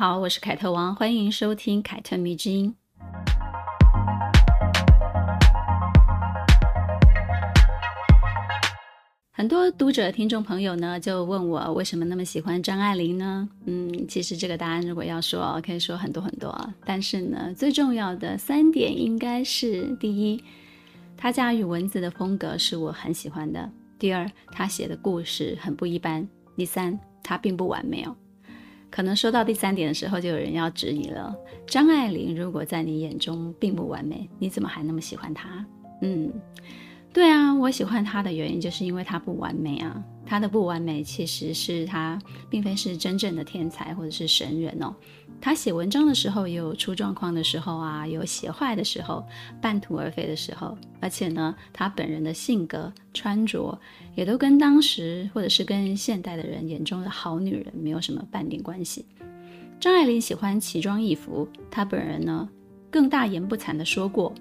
好，我是凯特王，欢迎收听凯特迷之音。很多读者、听众朋友呢，就问我为什么那么喜欢张爱玲呢？嗯，其实这个答案如果要说，可以说很多很多。但是呢，最重要的三点应该是：第一，她驾驭文字的风格是我很喜欢的；第二，她写的故事很不一般；第三，她并不完美哦。可能说到第三点的时候，就有人要质疑了：张爱玲如果在你眼中并不完美，你怎么还那么喜欢她？嗯。对啊，我喜欢他的原因就是因为他不完美啊。他的不完美其实是他并非是真正的天才或者是神人哦。他写文章的时候也有出状况的时候啊，有写坏的时候，半途而废的时候。而且呢，他本人的性格、穿着也都跟当时或者是跟现代的人眼中的好女人没有什么半点关系。张爱玲喜欢奇装异服，她本人呢更大言不惭地说过。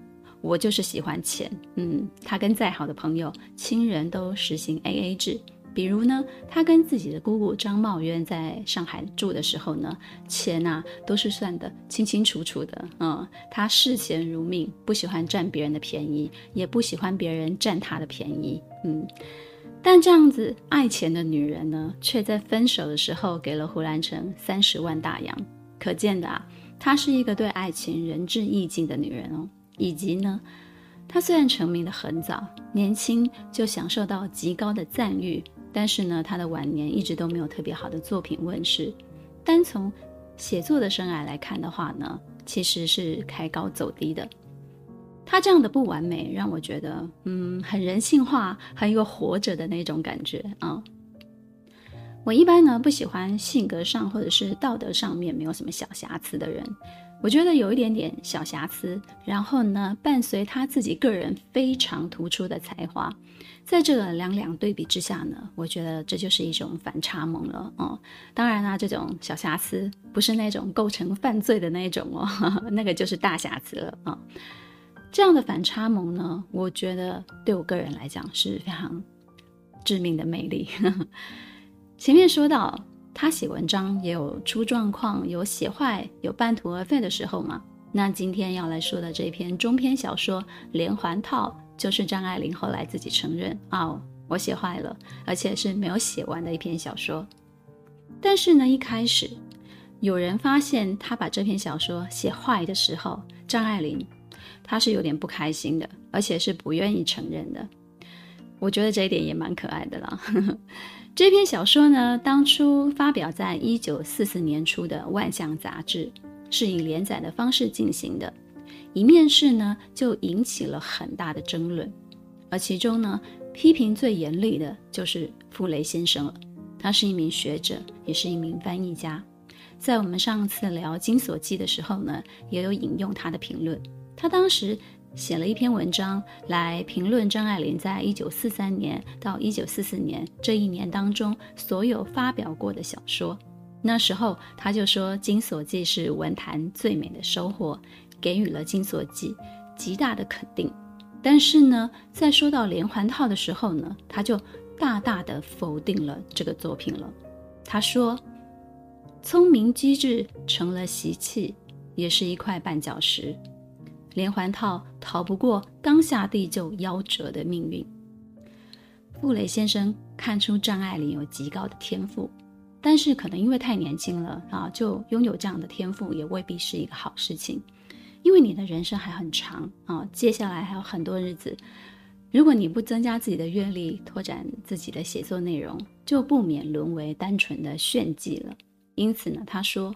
我就是喜欢钱，嗯，他跟再好的朋友、亲人都实行 AA 制。比如呢，他跟自己的姑姑张茂渊在上海住的时候呢，钱呐都是算得清清楚楚的，嗯，他视钱如命，不喜欢占别人的便宜，也不喜欢别人占他的便宜，嗯。但这样子爱钱的女人呢，却在分手的时候给了胡兰成三十万大洋，可见的啊，她是一个对爱情仁至义尽的女人哦。以及呢，他虽然成名的很早，年轻就享受到极高的赞誉，但是呢，他的晚年一直都没有特别好的作品问世。单从写作的生涯来看的话呢，其实是开高走低的。他这样的不完美，让我觉得，嗯，很人性化，很有活着的那种感觉啊。我一般呢不喜欢性格上或者是道德上面没有什么小瑕疵的人。我觉得有一点点小瑕疵，然后呢，伴随他自己个人非常突出的才华，在这个两两对比之下呢，我觉得这就是一种反差萌了哦。当然啦，这种小瑕疵不是那种构成犯罪的那种哦，那个就是大瑕疵了啊。这样的反差萌呢，我觉得对我个人来讲是非常致命的魅力。前面说到。他写文章也有出状况，有写坏，有半途而废的时候嘛。那今天要来说的这篇中篇小说《连环套》，就是张爱玲后来自己承认哦，我写坏了，而且是没有写完的一篇小说。但是呢，一开始有人发现他把这篇小说写坏的时候，张爱玲她是有点不开心的，而且是不愿意承认的。我觉得这一点也蛮可爱的啦。这篇小说呢，当初发表在一九四四年初的《万象》杂志，是以连载的方式进行的。一面世呢，就引起了很大的争论，而其中呢，批评最严厉的就是傅雷先生了。他是一名学者，也是一名翻译家。在我们上次聊《金锁记》的时候呢，也有引用他的评论。他当时。写了一篇文章来评论张爱玲在一九四三年到一九四四年这一年当中所有发表过的小说。那时候他就说《金锁记》是文坛最美的收获，给予了《金锁记》极大的肯定。但是呢，在说到连环套的时候呢，他就大大的否定了这个作品了。他说：“聪明机智成了习气，也是一块绊脚石。”连环套逃不过刚下地就夭折的命运。傅雷先生看出张爱玲有极高的天赋，但是可能因为太年轻了啊，就拥有这样的天赋也未必是一个好事情。因为你的人生还很长啊，接下来还有很多日子，如果你不增加自己的阅历，拓展自己的写作内容，就不免沦为单纯的炫技了。因此呢，他说，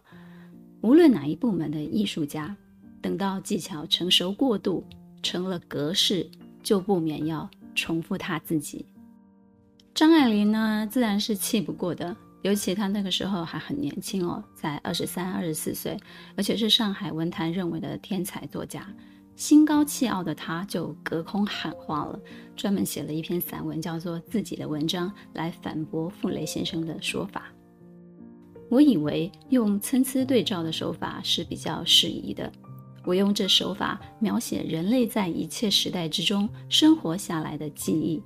无论哪一部门的艺术家。等到技巧成熟过度，成了格式，就不免要重复他自己。张爱玲呢，自然是气不过的，尤其她那个时候还很年轻哦，才二十三、二十四岁，而且是上海文坛认为的天才作家。心高气傲的他就隔空喊话了，专门写了一篇散文，叫做《自己的文章》，来反驳傅雷先生的说法。我以为用参差对照的手法是比较适宜的。我用这手法描写人类在一切时代之中生活下来的记忆，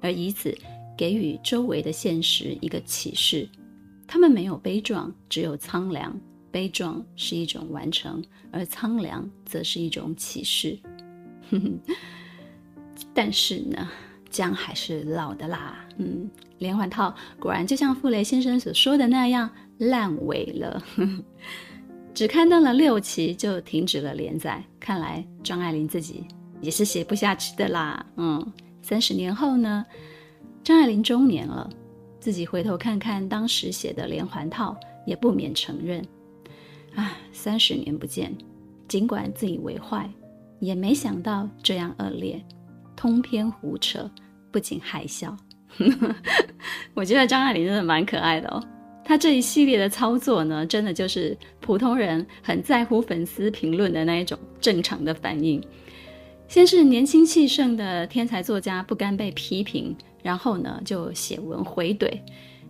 而以此给予周围的现实一个启示：他们没有悲壮，只有苍凉。悲壮是一种完成，而苍凉则是一种启示。但是呢，姜还是老的辣。嗯，连环套果然就像傅雷先生所说的那样烂尾了。只刊登了六期就停止了连载，看来张爱玲自己也是写不下去的啦。嗯，三十年后呢，张爱玲中年了，自己回头看看当时写的连环套，也不免承认。啊，三十年不见，尽管自以为坏，也没想到这样恶劣，通篇胡扯，不禁害笑。我觉得张爱玲真的蛮可爱的哦，他这一系列的操作呢，真的就是普通人很在乎粉丝评论的那一种正常的反应。先是年轻气盛的天才作家不甘被批评，然后呢就写文回怼，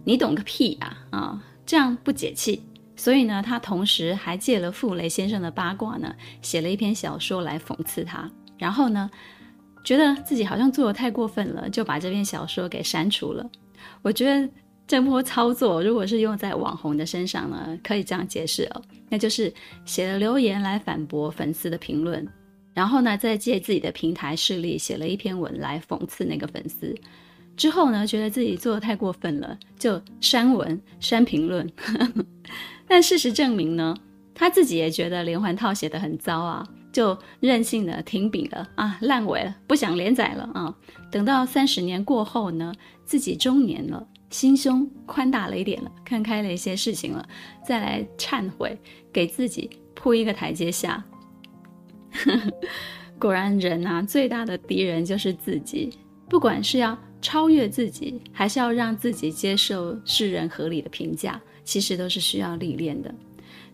你懂个屁啊啊，这样不解气。所以呢，他同时还借了傅雷先生的八卦呢，写了一篇小说来讽刺他。然后呢，觉得自己好像做得太过分了，就把这篇小说给删除了。我觉得这波操作，如果是用在网红的身上呢，可以这样解释哦，那就是写了留言来反驳粉丝的评论，然后呢，再借自己的平台势力写了一篇文来讽刺那个粉丝。之后呢，觉得自己做的太过分了，就删文、删评论。但事实证明呢，他自己也觉得连环套写的很糟啊，就任性的停笔了啊，烂尾了，不想连载了啊。等到三十年过后呢，自己中年了，心胸宽大了一点了，看开了一些事情了，再来忏悔，给自己铺一个台阶下。果然，人啊，最大的敌人就是自己，不管是要超越自己，还是要让自己接受世人合理的评价。其实都是需要历练的，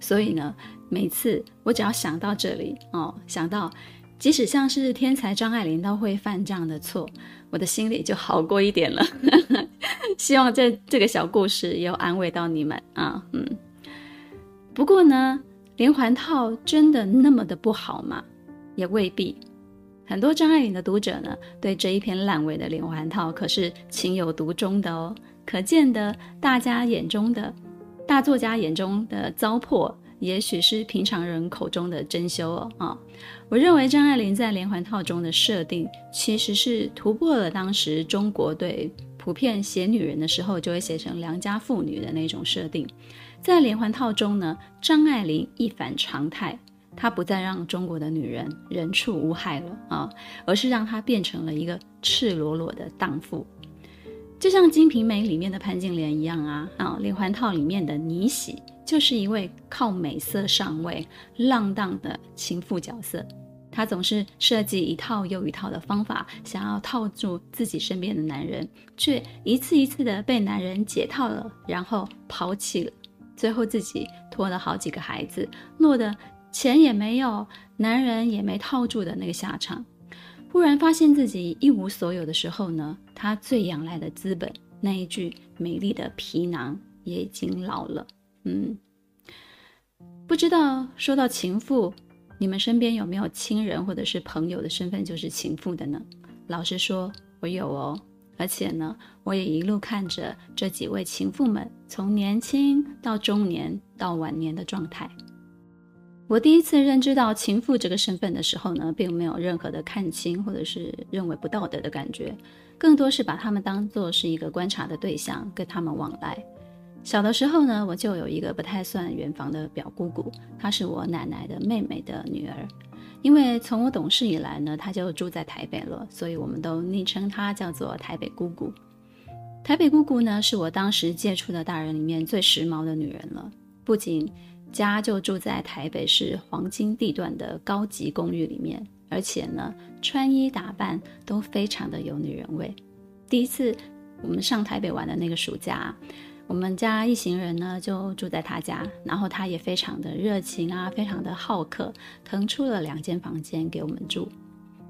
所以呢，每次我只要想到这里哦，想到即使像是天才张爱玲都会犯这样的错，我的心里就好过一点了。希望这这个小故事也有安慰到你们啊，嗯。不过呢，连环套真的那么的不好吗？也未必。很多张爱玲的读者呢，对这一篇烂尾的连环套可是情有独钟的哦。可见的大家眼中的。大作家眼中的糟粕，也许是平常人口中的珍饈哦。啊，我认为张爱玲在连环套中的设定，其实是突破了当时中国对普遍写女人的时候就会写成良家妇女的那种设定。在连环套中呢，张爱玲一反常态，她不再让中国的女人人畜无害了啊，而是让她变成了一个赤裸裸的荡妇。就像《金瓶梅》里面的潘金莲一样啊，啊，连环套里面的妮喜就是一位靠美色上位、浪荡的情妇角色。她总是设计一套又一套的方法，想要套住自己身边的男人，却一次一次的被男人解套了，然后抛弃了，最后自己拖了好几个孩子，落得钱也没有，男人也没套住的那个下场。忽然发现自己一无所有的时候呢，他最仰赖的资本，那一具美丽的皮囊也已经老了。嗯，不知道说到情妇，你们身边有没有亲人或者是朋友的身份就是情妇的呢？老实说，我有哦，而且呢，我也一路看着这几位情妇们从年轻到中年到晚年的状态。我第一次认知到情妇这个身份的时候呢，并没有任何的看清或者是认为不道德的感觉，更多是把他们当作是一个观察的对象，跟他们往来。小的时候呢，我就有一个不太算远房的表姑姑，她是我奶奶的妹妹的女儿。因为从我懂事以来呢，她就住在台北了，所以我们都昵称她叫做台北姑姑。台北姑姑呢，是我当时接触的大人里面最时髦的女人了，不仅家就住在台北市黄金地段的高级公寓里面，而且呢，穿衣打扮都非常的有女人味。第一次我们上台北玩的那个暑假，我们家一行人呢就住在他家，然后他也非常的热情啊，非常的好客，腾出了两间房间给我们住。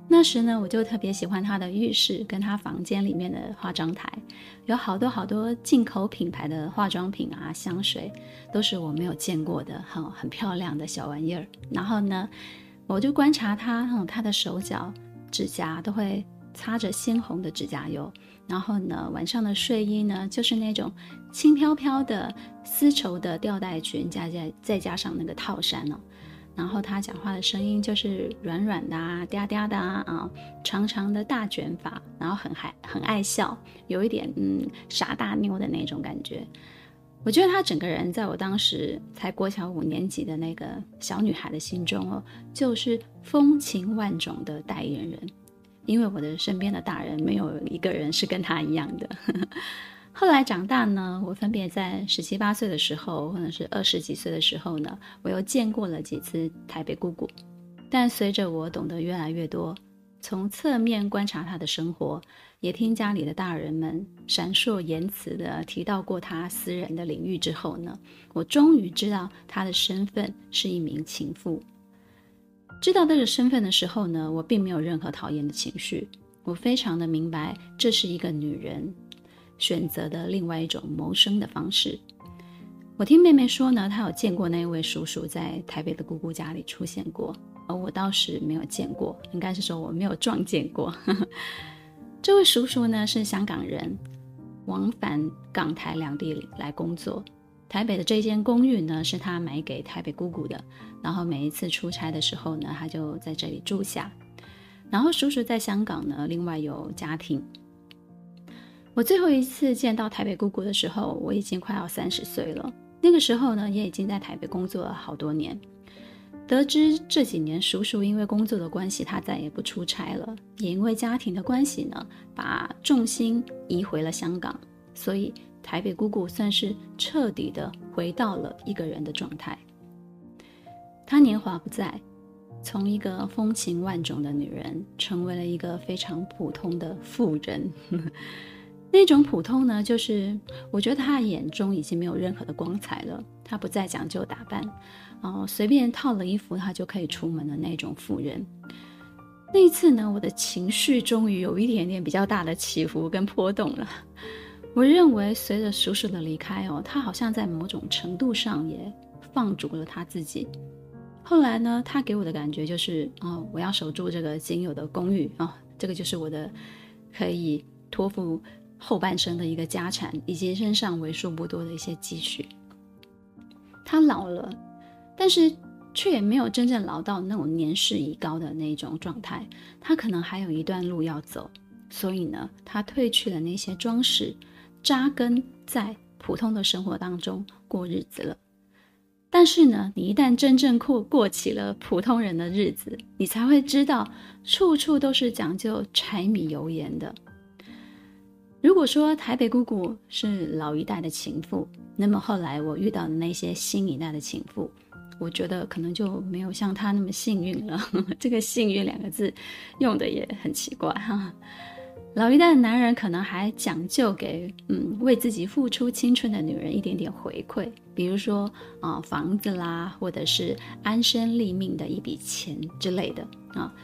那时呢，我就特别喜欢他的浴室跟他房间里面的化妆台，有好多好多进口品牌的化妆品啊，香水都是我没有见过的，很很漂亮的小玩意儿。然后呢，我就观察他，嗯，他的手脚、指甲都会擦着鲜红的指甲油。然后呢，晚上的睡衣呢，就是那种轻飘飘的丝绸的吊带裙，加加再加上那个套衫哦。然后他讲话的声音就是软软的啊，嗲嗲的啊，长长的大卷发，然后很还很爱笑，有一点嗯傻大妞的那种感觉。我觉得他整个人在我当时才国小五年级的那个小女孩的心中哦，就是风情万种的代言人。因为我的身边的大人没有一个人是跟他一样的。后来长大呢，我分别在十七八岁的时候，或者是二十几岁的时候呢，我又见过了几次台北姑姑。但随着我懂得越来越多，从侧面观察她的生活，也听家里的大人们闪烁言辞的提到过她私人的领域之后呢，我终于知道她的身份是一名情妇。知道这个身份的时候呢，我并没有任何讨厌的情绪。我非常的明白，这是一个女人选择的另外一种谋生的方式。我听妹妹说呢，她有见过那位叔叔在台北的姑姑家里出现过，而我倒是没有见过，应该是说我没有撞见过。这位叔叔呢是香港人，往返港台两地来工作。台北的这间公寓呢，是他买给台北姑姑的。然后每一次出差的时候呢，他就在这里住下。然后叔叔在香港呢，另外有家庭。我最后一次见到台北姑姑的时候，我已经快要三十岁了。那个时候呢，也已经在台北工作了好多年。得知这几年叔叔因为工作的关系，他再也不出差了，也因为家庭的关系呢，把重心移回了香港，所以。台北姑姑算是彻底的回到了一个人的状态。她年华不在，从一个风情万种的女人，成为了一个非常普通的妇人。那种普通呢，就是我觉得她眼中已经没有任何的光彩了。她不再讲究打扮，哦，随便套了衣服，她就可以出门的那种妇人。那一次呢，我的情绪终于有一点点比较大的起伏跟波动了。我认为，随着叔叔的离开哦，他好像在某种程度上也放逐了他自己。后来呢，他给我的感觉就是，哦，我要守住这个仅有的公寓啊，哦，这个就是我的可以托付后半生的一个家产，以及身上为数不多的一些积蓄。他老了，但是却也没有真正老到那种年事已高的那种状态，他可能还有一段路要走。所以呢，他褪去了那些装饰。扎根在普通的生活当中过日子了，但是呢，你一旦真正过过起了普通人的日子，你才会知道，处处都是讲究柴米油盐的。如果说台北姑姑是老一代的情妇，那么后来我遇到的那些新一代的情妇，我觉得可能就没有像她那么幸运了。这个“幸运”两个字用的也很奇怪哈。老一代的男人可能还讲究给嗯为自己付出青春的女人一点点回馈，比如说啊、房子啦，或者是安身立命的一笔钱之类的啊。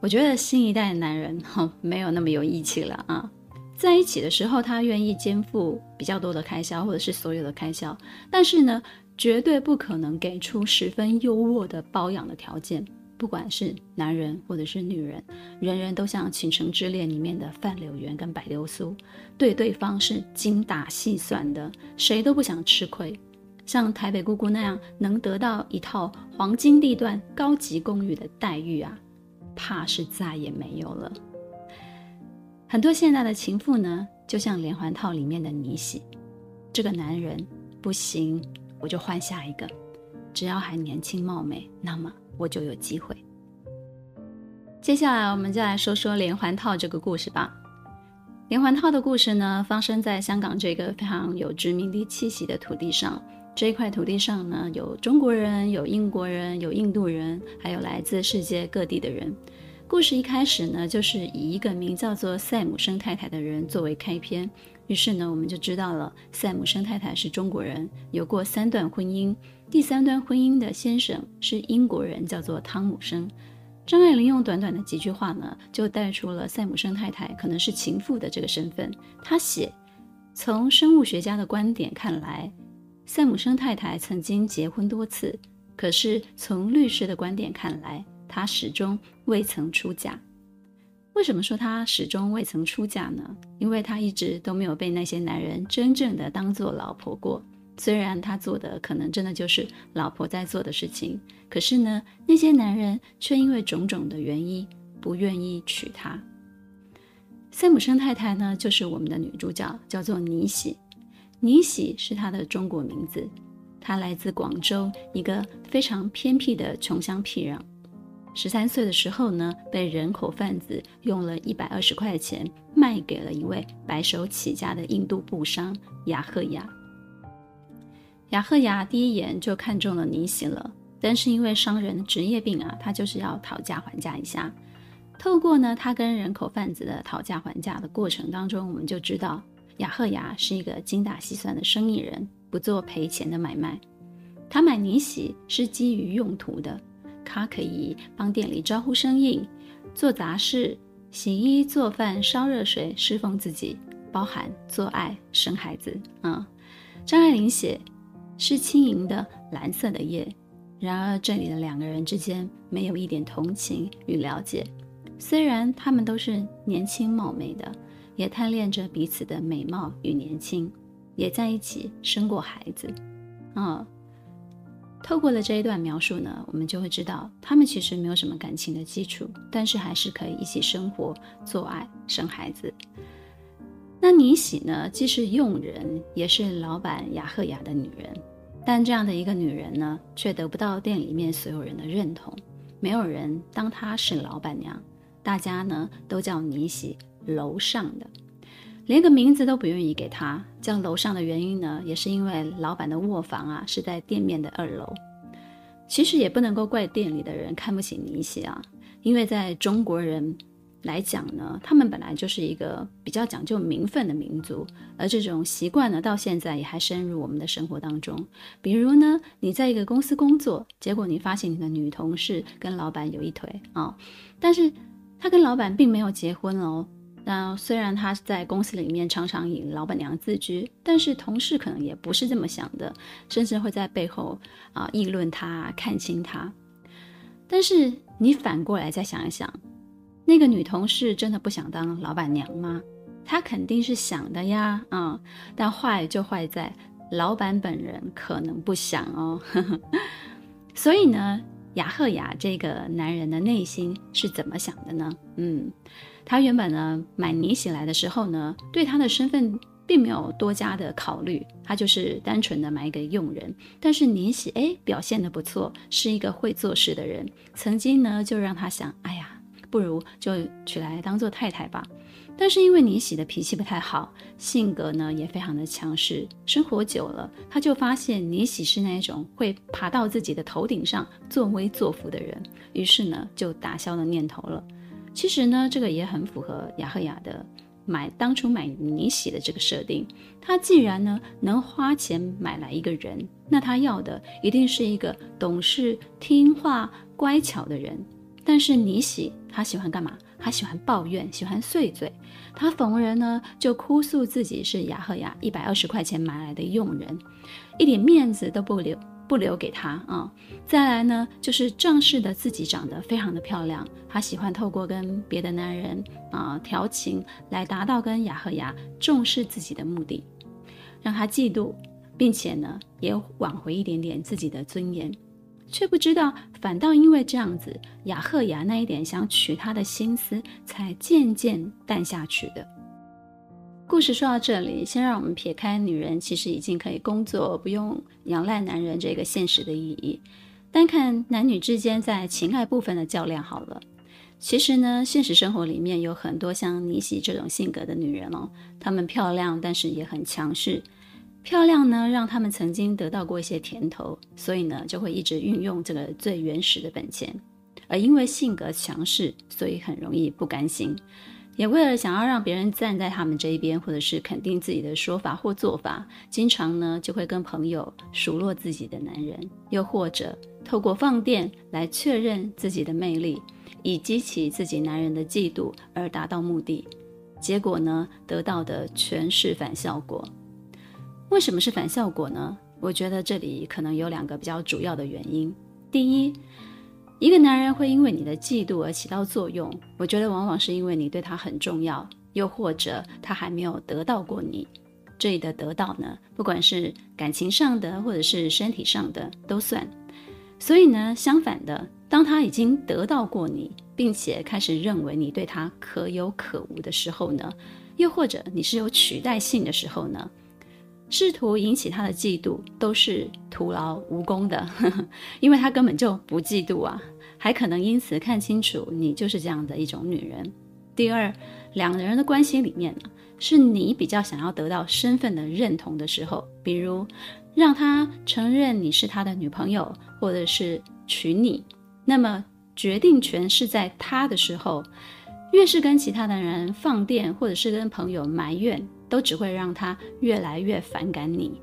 我觉得新一代的男人哈、没有那么有义气了啊，在一起的时候他愿意肩负比较多的开销或者是所有的开销，但是呢绝对不可能给出十分优渥的包养的条件。不管是男人或者是女人，人人都像《倾城之恋》里面的范柳原跟白流苏，对对方是精打细算的，谁都不想吃亏。像台北姑姑那样能得到一套黄金地段高级公寓的待遇啊，怕是再也没有了。很多现代的情妇呢，就像连环套里面的你喜，这个男人不行，我就换下一个，只要还年轻貌美，那么。我就有机会。接下来，我们就来说说连环套这个故事吧。连环套的故事呢，发生在香港这个非常有殖民地气息的土地上。这一块土地上呢，有中国人，有英国人，有印度人，还有来自世界各地的人。故事一开始呢，就是以一个名叫做赛姆生太太的人作为开篇，于是呢，我们就知道了赛姆生太太是中国人，有过三段婚姻，第三段婚姻的先生是英国人，叫做汤姆生。张爱玲用短短的几句话呢，就带出了赛姆生太太可能是情妇的这个身份。她写，从生物学家的观点看来，赛姆生太太曾经结婚多次，可是从律师的观点看来，她始终未曾出嫁。为什么说她始终未曾出嫁呢？因为她一直都没有被那些男人真正的当做老婆过。虽然她做的可能真的就是老婆在做的事情，可是呢，那些男人却因为种种的原因不愿意娶她。赛姆生太太呢，就是我们的女主角，叫做妮喜。妮喜是她的中国名字，她来自广州一个非常偏僻的穷乡僻壤。十三岁的时候呢，被人口贩子用了一百二十块钱卖给了一位白手起家的印度布商雅赫雅。雅赫雅第一眼就看中了尼喜了，但是因为商人的职业病啊，他就是要讨价还价一下。透过呢，他跟人口贩子的讨价还价的过程当中，我们就知道雅赫雅是一个精打细算的生意人，不做赔钱的买卖。他买尼喜是基于用途的，他可以帮店里招呼生意、做杂事、洗衣做饭、烧热水、侍奉自己，包含做爱、生孩子。嗯，张爱玲写。是轻盈的蓝色的夜，然而这里的两个人之间没有一点同情与了解。虽然他们都是年轻貌美的，也贪恋着彼此的美貌与年轻，也在一起生过孩子。啊、嗯，透过了这一段描述呢，我们就会知道他们其实没有什么感情的基础，但是还是可以一起生活、做爱、生孩子。那尼喜呢，既是佣人，也是老板雅赫雅的女人，但这样的一个女人呢，却得不到店里面所有人的认同，没有人当她是老板娘，大家呢都叫尼喜楼上的，连个名字都不愿意给她。叫楼上的原因呢，也是因为老板的卧房啊是在店面的二楼。其实也不能够怪店里的人看不起妮喜啊，因为在中国人。来讲呢，他们本来就是一个比较讲究名分的民族，而这种习惯呢，到现在也还深入我们的生活当中。比如呢，你在一个公司工作，结果你发现你的女同事跟老板有一腿啊、但是她跟老板并没有结婚哦。那虽然她在公司里面常常以老板娘自居，但是同事可能也不是这么想的，甚至会在背后啊议论她、看轻她。但是你反过来再想一想。那个女同事真的不想当老板娘吗？她肯定是想的呀，嗯，但坏就坏在老板本人可能不想哦。所以呢，雅赫雅这个男人的内心是怎么想的呢？嗯，他原本呢买尼喜来的时候呢，对他的身份并没有多加的考虑，他就是单纯的买一个佣人。但是尼喜哎表现得不错，是一个会做事的人，曾经呢就让他想，哎呀。不如就娶来当做太太吧。但是因为妮喜的脾气不太好，性格呢也非常的强势，生活久了，他就发现妮喜是那种会爬到自己的头顶上作威作福的人，于是呢就打消了念头了。其实呢，这个也很符合雅赫雅的买当初买妮喜的这个设定。他既然呢能花钱买来一个人，那他要的一定是一个懂事、听话、乖巧的人。但是妮喜他喜欢干嘛？她喜欢抱怨，喜欢碎嘴。她逢人呢就哭诉自己是雅赫雅一百二十块钱买来的佣人，一点面子都不留不留给她啊！再来呢就是仗势的自己长得非常的漂亮，她喜欢透过跟别的男人啊调情来达到跟雅赫雅重视自己的目的，让她嫉妒，并且呢也挽回一点点自己的尊严。却不知道，反倒因为这样子，雅赫雅那一点想娶她的心思才渐渐淡下去的。故事说到这里，先让我们撇开女人其实已经可以工作，不用仰赖男人这个现实的意义，单看男女之间在情爱部分的较量好了。其实呢，现实生活里面有很多像妮喜这种性格的女人哦，她们漂亮，但是也很强势。漂亮呢，让他们曾经得到过一些甜头，所以呢，就会一直运用这个最原始的本钱。而因为性格强势，所以很容易不甘心。也为了想要让别人站在他们这一边，或者是肯定自己的说法或做法，经常呢就会跟朋友数落自己的男人，又或者透过放电来确认自己的魅力，以激起自己男人的嫉妒而达到目的。结果呢，得到的全是反效果。为什么是反效果呢？我觉得这里可能有两个比较主要的原因。第一，一个男人会因为你的嫉妒而起到作用，我觉得往往是因为你对他很重要，又或者他还没有得到过你。这里的得到呢，不管是感情上的或者是身体上的都算。所以呢，相反的，当他已经得到过你，并且开始认为你对他可有可无的时候呢，又或者你是有取代性的时候呢，试图引起他的嫉妒都是徒劳无功的，呵呵，因为他根本就不嫉妒啊，还可能因此看清楚你就是这样的一种女人。第二，两个人的关系里面呢，是你比较想要得到身份的认同的时候，比如让他承认你是他的女朋友，或者是娶你，那么决定权是在他的时候，越是跟其他的人放电，或者是跟朋友埋怨。都只会让他越来越反感你。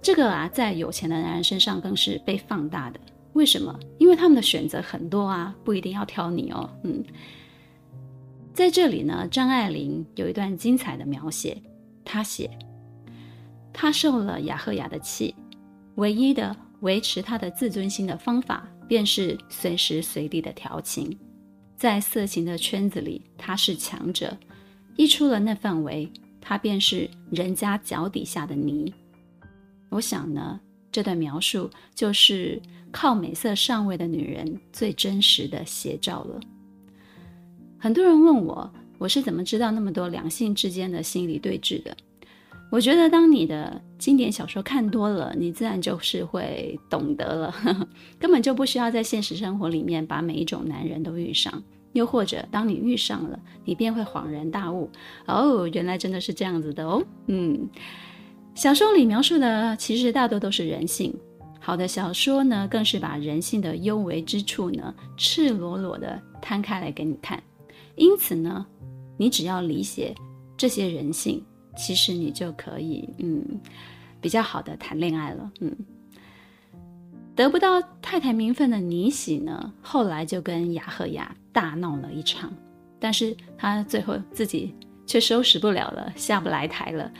这个啊，在有钱的男人身上更是被放大的。为什么？因为他们的选择很多啊，不一定要挑你哦。嗯，在这里呢，张爱玲有一段精彩的描写。她写：“他受了雅赫雅的气，唯一的维持他的自尊心的方法，便是随时随地的调情。在色情的圈子里，他是强者，一出了那范围。”他便是人家脚底下的泥。我想呢，这段描述就是靠美色上位的女人最真实的写照了。很多人问我，我是怎么知道那么多两性之间的心理对峙的？我觉得，当你的经典小说看多了，你自然就是会懂得了，根本就不需要在现实生活里面把每一种男人都遇上。又或者，当你遇上了，你便会恍然大悟，哦，原来真的是这样子的哦。嗯，小说里描述的其实大多都是人性，好的小说呢，更是把人性的幽微之处呢，赤裸裸的摊开来给你看。因此呢，你只要理解这些人性，其实你就可以，嗯，比较好的谈恋爱了。嗯。得不到太太名分的尼喜呢，后来就跟雅赫雅大闹了一场，但是他最后自己却收拾不了了，下不来台了，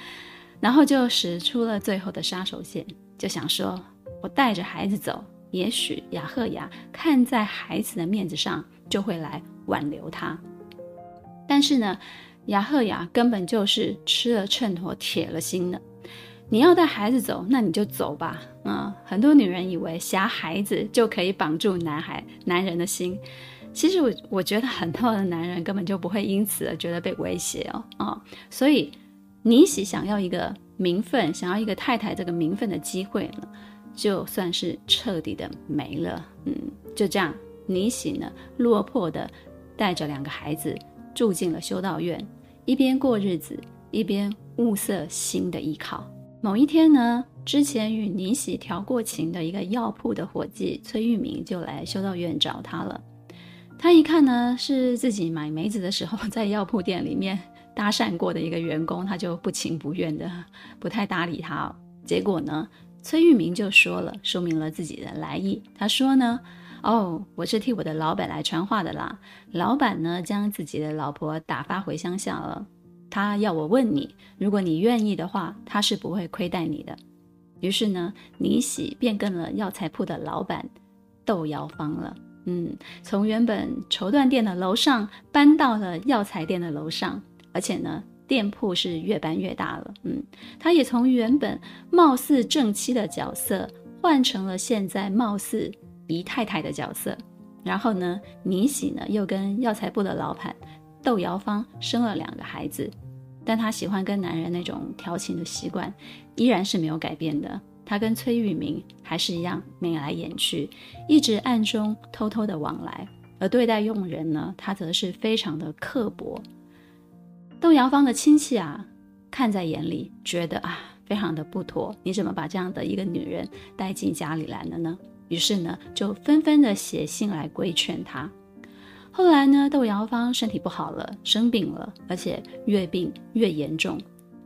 然后就使出了最后的杀手锏，就想说：我带着孩子走，也许雅赫雅看在孩子的面子上，就会来挽留他。但是呢，雅赫雅根本就是吃了秤砣铁了心的。你要带孩子走，那你就走吧。嗯，很多女人以为挟孩子就可以绑住男孩男人的心，其实我我觉得很多的男人根本就不会因此而觉得被威胁哦。啊、所以尼喜想要一个名分，想要一个太太这个名分的机会呢，就算是彻底的没了。嗯，就这样，尼喜呢落魄的带着两个孩子住进了修道院，一边过日子，一边物色新的依靠。某一天呢，之前与尼喜调过情的一个药铺的伙计崔玉明就来修道院找他了。他一看呢，是自己买梅子的时候在药铺店里面搭讪过的一个员工，他就不情不愿的不太搭理他。结果呢，崔玉明就说了，说明了自己的来意。他说呢，哦，我是替我的老板来传话的啦。老板呢，将自己的老婆打发回乡下了。他要我问你，如果你愿意的话，他是不会亏待你的。于是呢，尼喜便跟了药材铺的老板窦瑶芳了。嗯，从原本绸缎店的楼上搬到了药材店的楼上，而且呢，店铺是越搬越大了。嗯，他也从原本貌似正妻的角色换成了现在貌似姨太太的角色。然后呢，尼喜呢又跟药材部的老板。窦瑶芳生了两个孩子，但她喜欢跟男人那种调情的习惯依然是没有改变的。他跟崔玉明还是一样眉来眼去，一直暗中偷偷的往来。而对待佣人呢，他则是非常的刻薄。窦瑶芳的亲戚啊，看在眼里，觉得啊，非常的不妥。你怎么把这样的一个女人带进家里来了呢？于是呢，就纷纷的写信来规劝她。后来呢，窦瑶芳身体不好了，生病了，而且越病越严重。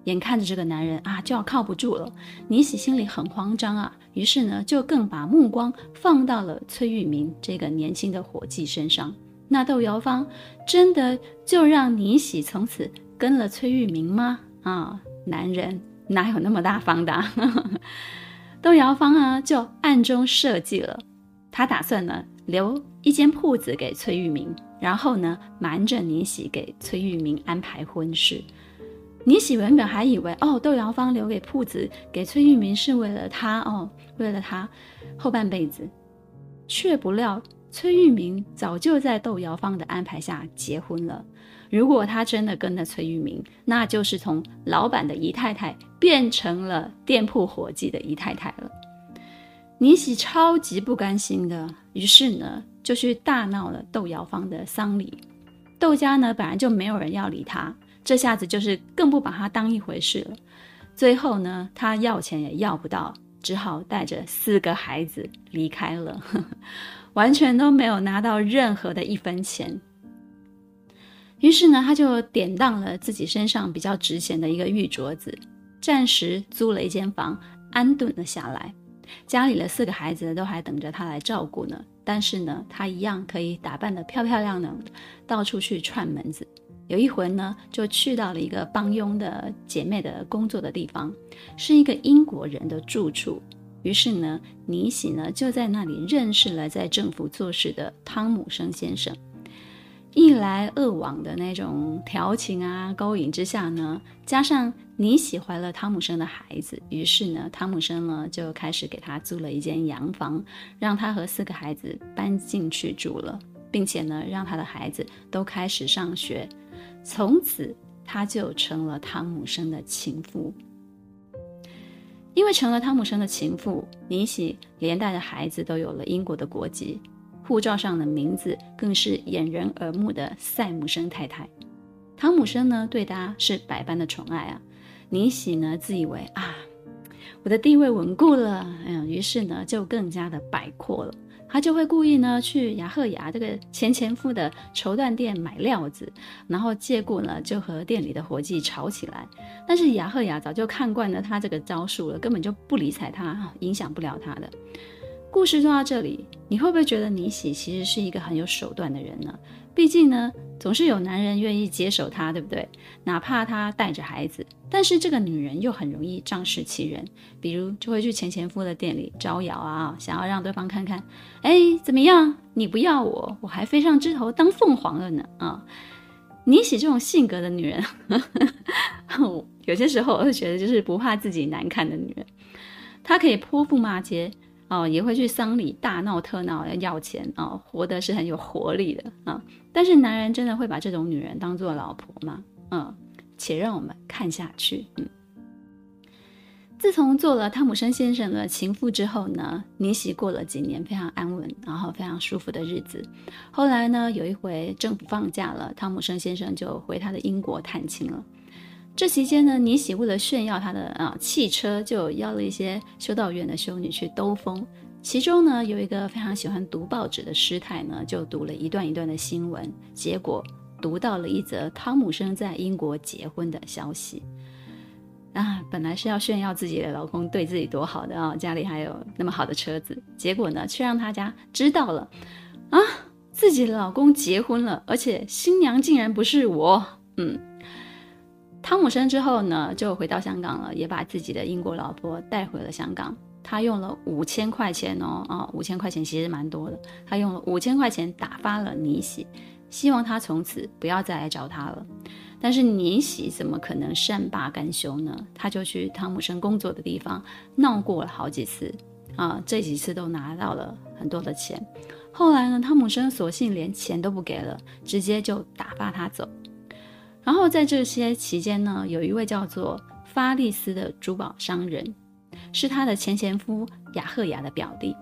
眼看着这个男人啊就要靠不住了，倪喜心里很慌张啊，于是呢就更把目光放到了崔玉明这个年轻的伙计身上。那窦瑶方真的就让倪喜从此跟了崔玉明吗？啊，男人哪有那么大方的啊？窦瑶方啊就暗中设计了，他打算呢留一间铺子给崔玉明，然后呢瞒着倪喜给崔玉明安排婚事。倪喜原本还以为哦，窦瑶方留给铺子给崔玉明是为了他哦，为了他后半辈子，却不料崔玉明早就在窦瑶方的安排下结婚了。如果他真的跟了崔玉明，那就是从老板的姨太太变成了店铺伙计的姨太太了。倪喜超级不甘心的，于是呢就去大闹了窦瑶方的丧礼。窦家呢本来就没有人要理他。这下子就是更不把他当一回事了。最后呢，他要钱也要不到，只好带着四个孩子离开了，完全都没有拿到任何的一分钱。于是呢，他就典当了自己身上比较值钱的一个玉镯子，暂时租了一间房，安顿了下来。家里的四个孩子都还等着他来照顾呢，但是呢，他一样可以打扮得漂漂亮亮，到处去串门子。有一回呢，就去到了一个帮佣的姐妹的工作的地方，是一个英国人的住处。于是呢，尼喜呢就在那里认识了在政府做事的汤姆生先生。一来二往的那种调情啊、勾引之下呢，加上尼喜怀了汤姆生的孩子，于是呢，汤姆生呢就开始给他租了一间洋房，让他和四个孩子搬进去住了，并且呢，让他的孩子都开始上学。从此，他就成了汤姆生的情妇。因为成了汤姆生的情妇，尼喜连带着孩子都有了英国的国籍，护照上的名字更是掩人耳目的塞姆生太太。汤姆生呢，对她是百般的宠爱啊。尼喜呢，自以为啊，我的地位稳固了，嗯，于是呢，就更加的摆阔了。他就会故意呢去雅赫雅这个前前夫的绸缎店买料子，然后借故呢就和店里的伙计吵起来。但是雅赫雅早就看惯了他这个招数了，根本就不理睬他，影响不了他的。故事说到这里，你会不会觉得尼喜其实是一个很有手段的人呢？毕竟呢。总是有男人愿意接手她，对不对？哪怕她带着孩子，但是这个女人又很容易仗势欺人，比如就会去前前夫的店里招摇啊，想要让对方看看，哎，怎么样？你不要我，我还飞上枝头当凤凰了呢！啊，你喜这种性格的女人，有些时候我会觉得就是不怕自己难看的女人，她可以泼妇骂街。哦，也会去丧礼大闹特闹要钱哦，活得是很有活力的啊、但是男人真的会把这种女人当做老婆吗？嗯，且让我们看下去。嗯，自从做了汤姆森先生的情妇之后呢，尼喜过了几年非常安稳，然后非常舒服的日子。后来呢，有一回政府放假了，汤姆森先生就回他的英国探亲了。这期间呢，尼喜为了炫耀他的啊汽车，就邀了一些修道院的修女去兜风。其中呢，有一个非常喜欢读报纸的师太呢，就读了一段一段的新闻，结果读到了一则汤姆生在英国结婚的消息。啊，本来是要炫耀自己的老公对自己多好的啊，家里还有那么好的车子，结果呢，却让他家知道了啊，自己的老公结婚了，而且新娘竟然不是我，嗯。汤姆生之后呢，就回到香港了，也把自己的英国老婆带回了香港。他用了五千块钱哦，啊、哦，五千块钱其实蛮多的。他用了五千块钱打发了倪喜，希望他从此不要再来找他了。但是倪喜怎么可能善罢甘休呢？他就去汤姆生工作的地方闹过了好几次，啊，这几次都拿到了很多的钱。后来呢，汤姆生索性连钱都不给了，直接就打发他走。然后在这些期间呢，有一位叫做法利斯的珠宝商人，是他的前前夫雅赫雅的表弟。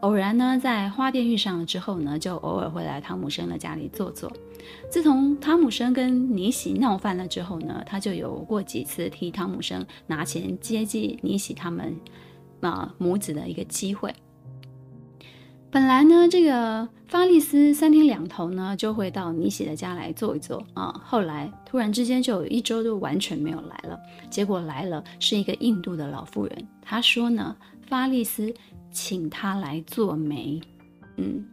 偶然呢，在花店遇上了之后呢，就偶尔会来汤姆生的家里坐坐。自从汤姆生跟尼喜闹翻了之后呢，他就有过几次替汤姆生拿钱接济尼喜他们啊母子的一个机会。本来呢，这个发利斯三天两头呢就会到尼喜的家来坐一坐啊。后来突然之间就有一周都完全没有来了。结果来了是一个印度的老妇人，她说呢，发利斯请她来做媒。嗯，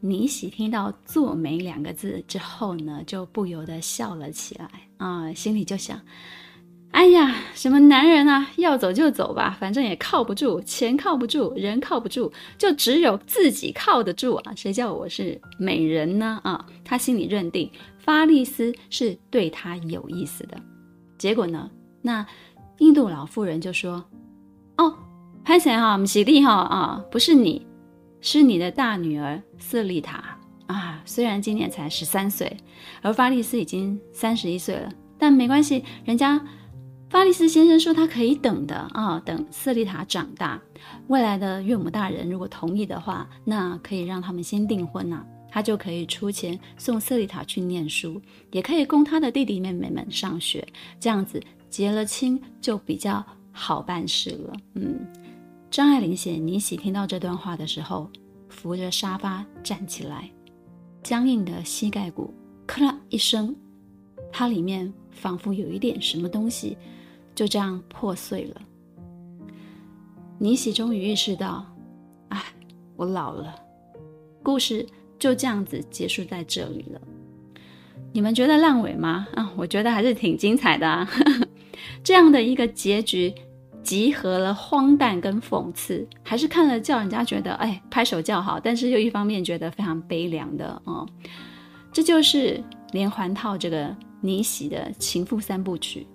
尼喜听到“做媒”两个字之后呢，就不由得笑了起来啊，心里就想。哎呀，什么男人啊，要走就走吧，反正也靠不住，钱靠不住，人靠不住，就只有自己靠得住啊！谁叫我是美人呢？啊，他心里认定发利斯是对他有意思的。结果呢，那印度老妇人就说：“哦，潘神哈，喜力哈啊，不是你，是你的大女儿瑟丽塔啊。虽然今年才十三岁，而发利斯已经三十一岁了，但没关系，人家。”发丽丝先生说：“他可以等的啊，等瑟丽塔长大，未来的岳母大人如果同意的话，那可以让他们先订婚啊，他就可以出钱送瑟丽塔去念书，也可以供他的弟弟妹妹们上学，这样子结了亲就比较好办事了。”嗯，张爱玲写尼喜听到这段话的时候，扶着沙发站起来，僵硬的膝盖骨咔啦一声，它里面仿佛有一点什么东西。就这样破碎了。尼喜终于意识到，哎，我老了。故事就这样子结束在这里了。你们觉得烂尾吗？啊，我觉得还是挺精彩的啊。这样的一个结局，集合了荒诞跟讽刺，还是看了叫人家觉得哎拍手叫好，但是又一方面觉得非常悲凉的哦。这就是连环套这个尼喜的情妇三部曲。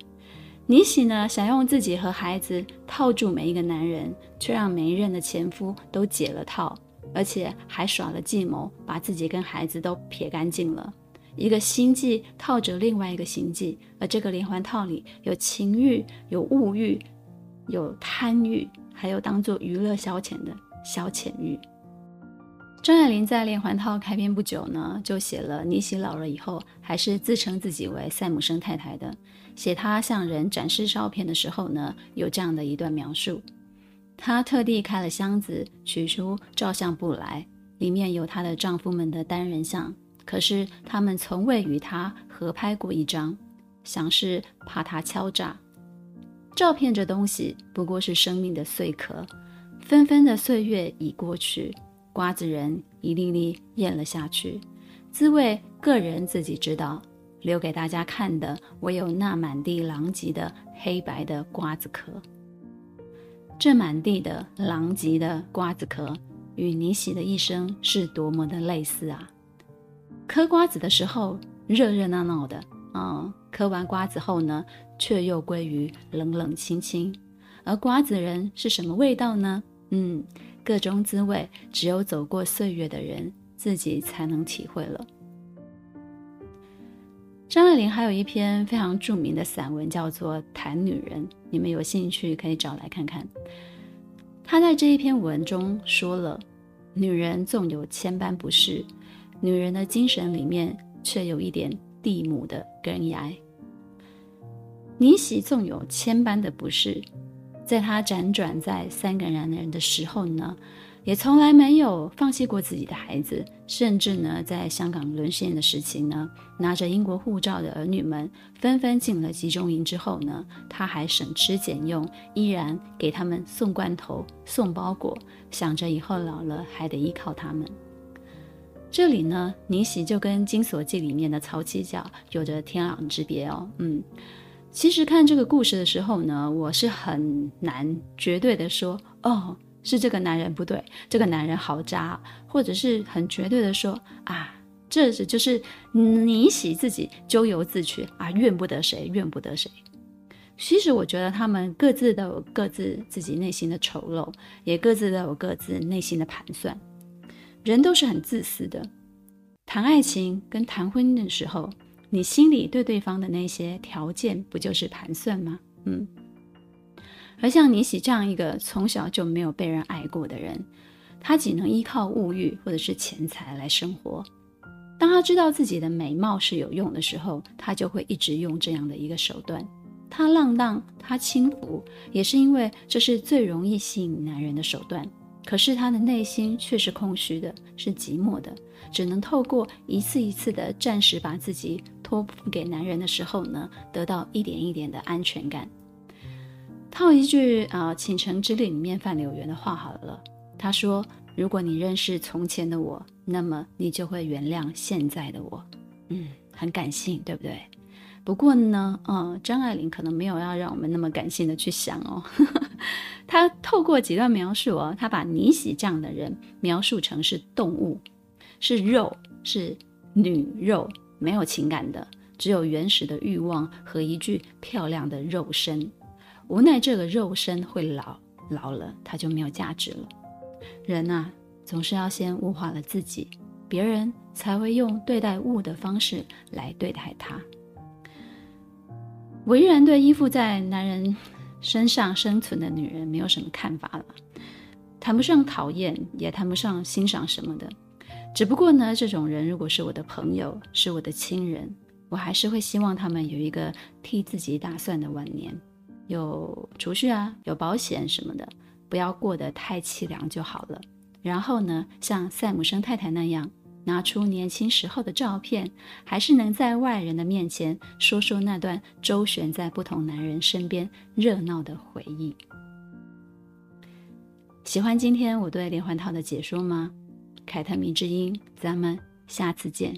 尼喜呢，想用自己和孩子套住每一个男人，却让每一任的前夫都解了套，而且还耍了计谋，把自己跟孩子都撇干净了。一个心计套着另外一个心计，而这个连环套里有情欲、有物欲、有贪欲，还有当做娱乐消遣的消遣欲。张爱玲在《连环套》开篇不久呢，就写了尼喜老了以后，还是自称自己为赛姆生太太的。写她向人展示照片的时候呢，有这样的一段描述：她特地开了箱子，取出照相簿来，里面有她的丈夫们的单人像，可是他们从未与她合拍过一张，想是怕她敲诈。照片这东西不过是生命的碎壳，纷纷的岁月已过去。瓜子仁一粒粒咽了下去，滋味个人自己知道，留给大家看的唯有那满地狼藉的黑白的瓜子壳。这满地的狼藉的瓜子壳，与尼喜的一生是多么的类似啊！嗑瓜子的时候热热闹闹的，啊、嗑完瓜子后呢，却又归于冷冷清清。而瓜子仁是什么味道呢？嗯。各种滋味，只有走过岁月的人自己才能体会了。张爱玲还有一篇非常著名的散文，叫做《谈女人》，你们有兴趣可以找来看看。她在这一篇文中说了：女人纵有千般不是，女人的精神里面却有一点地母的根芽。尼喜纵有千般的不是。在他辗转在三个男人的时候呢，也从来没有放弃过自己的孩子，甚至呢，在香港沦陷的时期呢，拿着英国护照的儿女们纷纷进了集中营之后呢，他还省吃俭用，依然给他们送罐头、送包裹，想着以后老了还得依靠他们。这里呢，尼喜就跟《金锁记》里面的曹七脚有着天壤之别哦，嗯。其实看这个故事的时候呢，我是很难绝对的说，哦，是这个男人不对，这个男人好渣，或者是很绝对的说，啊，这是就是你喜自己咎由自取啊，怨不得谁，怨不得谁。其实我觉得他们各自都有各自自己内心的丑陋，也各自都有各自内心的盘算。人都是很自私的，谈爱情跟谈婚姻的时候。你心里对对方的那些条件，不就是盘算吗？嗯。而像尼喜这样一个从小就没有被人爱过的人，他只能依靠物欲或者是钱财来生活。当他知道自己的美貌是有用的时候，他就会一直用这样的一个手段。他浪荡，他轻浮，也是因为这是最容易吸引男人的手段。可是他的内心却是空虚的，是寂寞的，只能透过一次一次的暂时把自己托付给男人的时候呢，得到一点一点的安全感。套一句啊，《倾城之恋》里面范柳原的话好了，他说：“如果你认识从前的我，那么你就会原谅现在的我。”嗯，很感性，对不对？不过呢，呃，张爱玲可能没有要让我们那么感性的去想哦。她透过几段描述哦，她把尼喜这样的人描述成是动物，是肉，是女肉，没有情感的，只有原始的欲望和一具漂亮的肉身。无奈这个肉身会老，老了它就没有价值了。人啊，总是要先物化了自己，别人才会用对待物的方式来对待他。我依然对依附在男人身上生存的女人没有什么看法了，谈不上讨厌，也谈不上欣赏什么的。只不过呢，这种人如果是我的朋友，是我的亲人，我还是会希望他们有一个替自己打算的晚年，有储蓄啊，有保险什么的，不要过得太凄凉就好了。然后呢，像赛姆生太太那样。拿出年轻时候的照片，还是能在外人的面前说说那段周旋在不同男人身边热闹的回忆。喜欢今天我对连环套的解说吗？凯特迷之音，咱们下次见。